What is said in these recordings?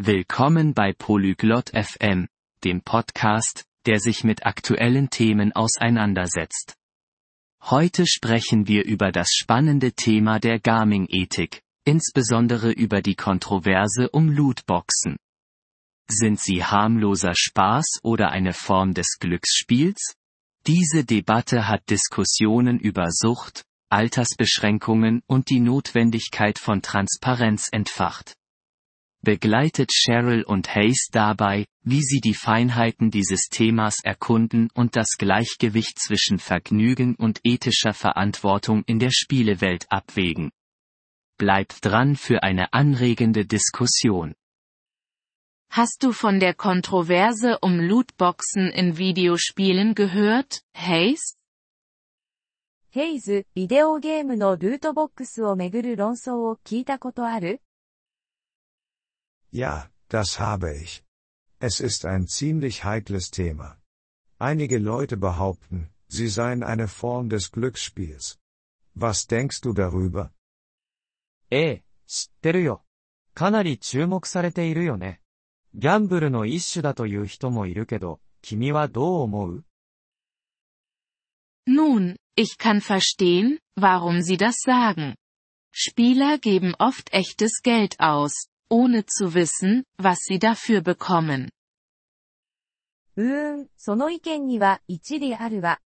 Willkommen bei Polyglot FM, dem Podcast, der sich mit aktuellen Themen auseinandersetzt. Heute sprechen wir über das spannende Thema der Gaming-Ethik, insbesondere über die Kontroverse um Lootboxen. Sind sie harmloser Spaß oder eine Form des Glücksspiels? Diese Debatte hat Diskussionen über Sucht, Altersbeschränkungen und die Notwendigkeit von Transparenz entfacht begleitet Cheryl und Hayes dabei, wie sie die Feinheiten dieses Themas erkunden und das Gleichgewicht zwischen Vergnügen und ethischer Verantwortung in der Spielewelt abwägen. Bleibt dran für eine anregende Diskussion. Hast du von der Kontroverse um Lootboxen in Videospielen gehört, Hayes? ヘイズ、ビデオゲームのルートボックスをめぐる論争を聞いたことある Ja, das habe ich. Es ist ein ziemlich heikles Thema. Einige Leute behaupten, sie seien eine Form des Glücksspiels. Was denkst du darüber? ええ、知ってるよ。かなり注目されているよね。ギャンブルの一種だという人もいるけど、君はどう思う Nun, ich kann verstehen, warum Sie das sagen. Spieler geben oft echtes Geld aus, ohne zu wissen, was sie dafür bekommen. うーん、その意見には一理あるわ。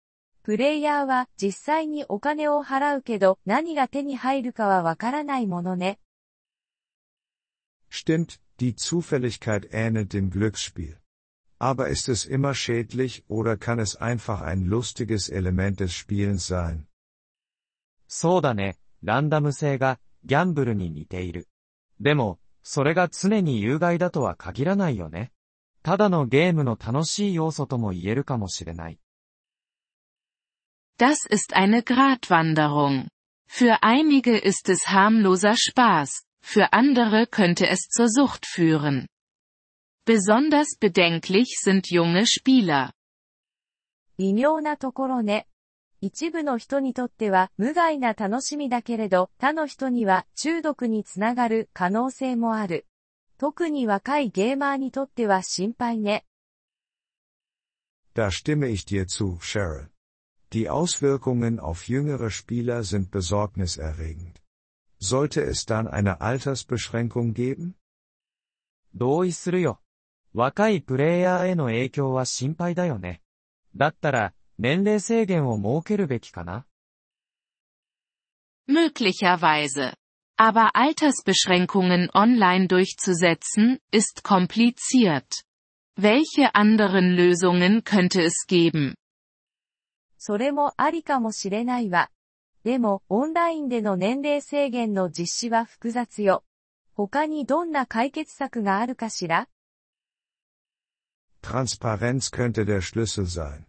プレイヤーは実際にお金を払うけど何が手に入るかはわからないものね。Stimmt, die Zufälligkeit ähnelt dem Glücksspiel. Aber ist es immer schädlich oder kann es einfach ein lustiges Element des Spielens sein? そうだね、ランダム性が、ギャンブルに似ている。でも、 それが常に有害だとは限らないよね。ただのゲームの楽しい要素とも言えるかもしれない。Das ist eine Gratwanderung. Für einige ist es harmloser Spaß, für andere könnte es zur Sucht führen. Besonders bedenklich sind junge Spieler. 微妙なところね。一部の人にとっては無害な楽しみだけれど、他の人には中毒につながる可能性もある。特に若いゲーマーにとっては心配ね。Da stimme ich dir zu, Cheryl. Die Auswirkungen auf jüngere Spieler sind besorgniserregend. Sollte es dann eine Altersbeschränkung geben? 同意するよ。若いプレイヤーへの影響は心配だよね。だったら、年齢制限を設けるべきかな Möglicherweise. Aber Altersbeschränkungen online durchzusetzen, ist kompliziert. Welche anderen Lösungen könnte es geben? それもありかもしれないわ。でも、オンラインでの年齢制限の実施は複雑よ。他にどんな解決策があるかしら Transparenz könnte der Schlüssel sein.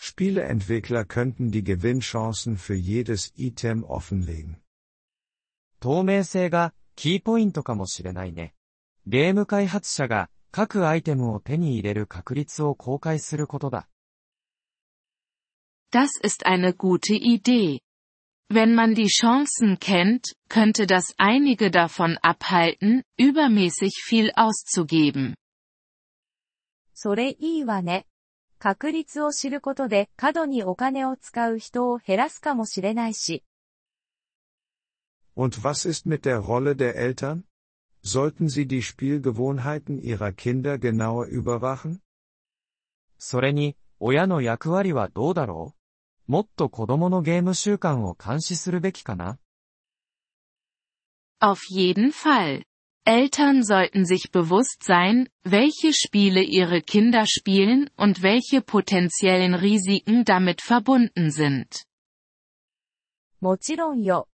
Spieleentwickler könnten die Gewinnchancen für jedes Item offenlegen. 透明性がキーポイントかもしれないね。ゲーム開発者が各アイテムを手に入れる確率を公開することだ。Das ist eine gute Idee. Wenn man die Chancen kennt, könnte das einige davon abhalten, übermäßig viel auszugeben. それいいわね。 確率を知ることで過度にお金を使う人を減らすかもしれないし。Und was ist mit der Rolle der Eltern? Sollten sie die Spielgewohnheiten ihrer Kinder genauer überwachen? それに、親の役割はどうだろうもっと子供のゲーム習慣を監視するべきかな Auf jeden Fall. Eltern sollten sich bewusst sein, welche Spiele ihre Kinder spielen und welche potenziellen Risiken damit verbunden sind. もちろんよ。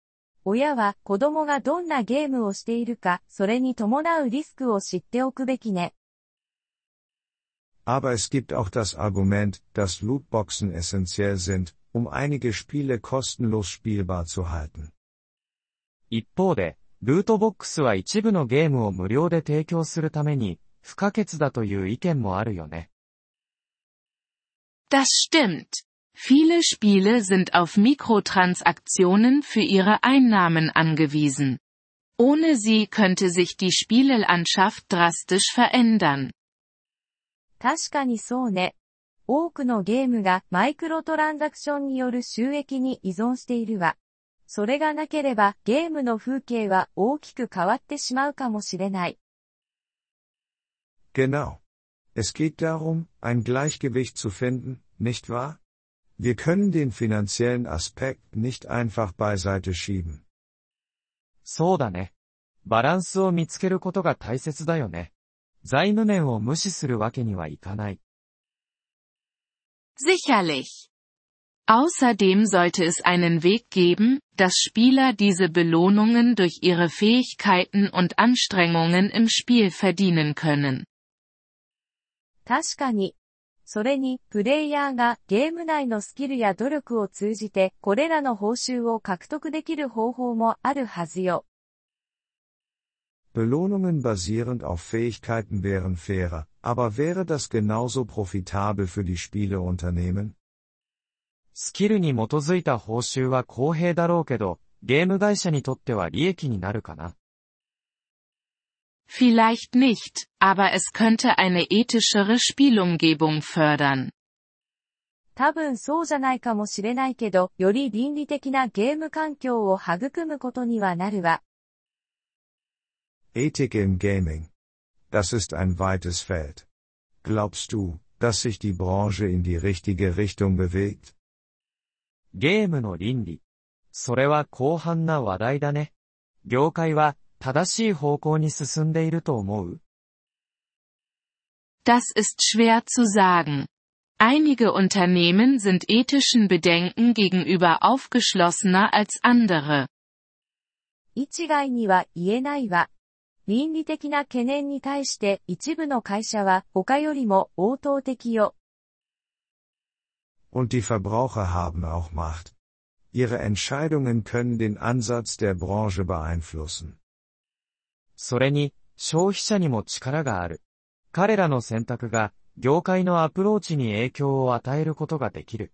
親は子供がどんなゲームをしているか、それに伴うリスクを知っておくべきね。Aber es gibt auch das Argument, dass Lootboxen essentiell sind, um einige Spiele kostenlos spielbar zu halten. 一方で、 ルートボックスは一部のゲームを無料で提供するために、不可欠だという意見もあるよね。Das stimmt. Viele Spiele sind auf Mikrotransaktionen für ihre Einnahmen angewiesen. Ohne sie könnte sich die Spielelandschaft drastisch verändern. 確かにそうね。多くのゲームがマイクロトランザクションによる収益に依存しているわ。それがなければゲームの風景は大きく変わってしまうかもしれない。Genau. Es geht darum, ein Gleichgewicht zu finden, nicht wahr? Wir können den finanziellen Aspekt nicht einfach beiseite schieben. そうだね。バランスを見つけることが大切だよね。財務面を無視するわけにはいかない。Sicherlich. Außerdem sollte es einen Weg geben, dass Spieler diese Belohnungen durch ihre Fähigkeiten und Anstrengungen im Spiel verdienen können. 確かに。それに、プレイヤーがゲーム内のスキルや努力を通じて、これらの報酬を獲得できる方法もあるはずよ。 Belohnungen basierend auf Fähigkeiten wären fairer, aber wäre das genauso profitabel für die Spieleunternehmen? スキルに基づいた報酬は公平だろうけど、ゲーム会社にとっては利益になるかな。Vielleicht nicht, aber es könnte eine ethischere Spielumgebung fördern. 多分そうじゃないかもしれないけど、より倫理的なゲーム環境を育むことにはなるわ。Ethik im Gaming. Das ist ein weites Feld. Glaubst du, dass sich die Branche in die richtige Richtung bewegt? ゲームの倫理。それは広範な話題だね。業界は正しい方向に進んでいると思う Das ist schwer zu sagen. Einige Unternehmen sind ethischen Bedenken gegenüber aufgeschlossener als andere. 一概には言えないわ。倫理的な懸念に対して一部の会社は他よりも応答的よ。Und die Verbraucher haben auch Macht. Ihre Entscheidungen können den Ansatz der Branche beeinflussen. それに、消費者にも力がある。彼らの選択が、業界のアプローチに影響を与えることができる。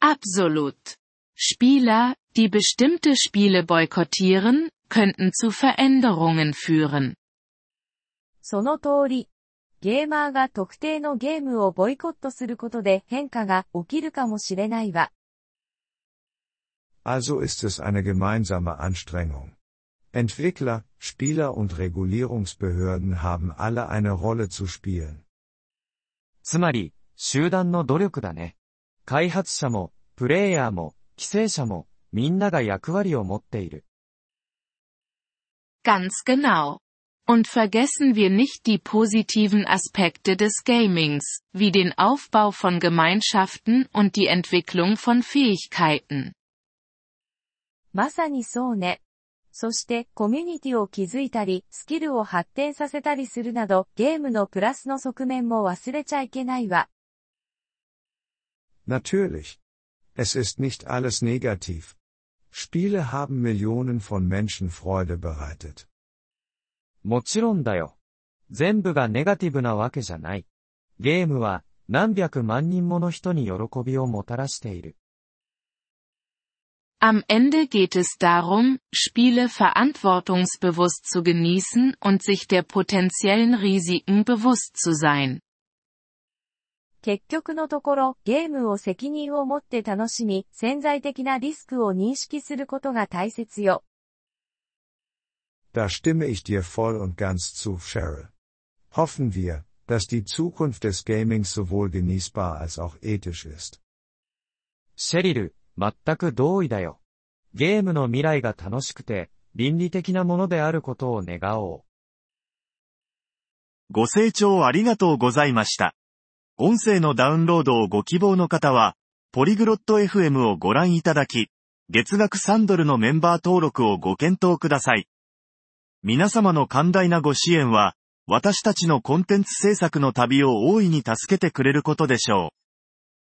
Absolut. Spieler, die bestimmte Spiele boykottieren, könnten zu Veränderungen führen. その通り。 ゲーマーが特定のゲームをボイコットすることで変化が起きるかもしれないわ。Also ist es eine gemeinsame Anstrengung. Entwickler, Spieler und Regulierungsbehörden haben alle eine Rolle zu spielen. つまり、集団の努力だね。開発者も、プレイヤーも、規制者も、みんなが役割を持っている。Ganz genau. Und vergessen wir nicht die positiven Aspekte des Gamings, wie den Aufbau von Gemeinschaften und die Entwicklung von Fähigkeiten. まさにそうね。そして、コミュニティを築いたり、スキルを発展させたりするなど、ゲームのプラスの側面も忘れちゃいけないわ。 Natürlich. Es ist nicht alles negativ. Spiele haben Millionen von Menschen Freude bereitet. もちろんだよ。全部がネガティブなわけじゃない。ゲームは、何百万人もの人に喜びをもたらしている。Am Ende geht es darum, Spiele verantwortungsbewusst zu genießen und sich der potenziellen Risiken bewusst zu sein. 結局のところ、ゲームを責任を持って楽しみ、潜在的なリスクを認識することが大切よ。Da stimme ich dir voll und ganz zu, Cheryl. Hoffen wir, dass die Zukunft des Gamings sowohl genießbar als auch ethisch ist. シェリル、全く同意だよ。ゲームの未来が楽しくて、倫理的なものであることを願おう。ご清聴ありがとうございました。音声のダウンロードをご希望の方は、ポリグロット FM をご覧いただき、月額3ドルのメンバー登録をご検討ください。皆様の寛大なご支援は、私たちのコンテンツ制作の旅を大いに助けてくれることでしょう。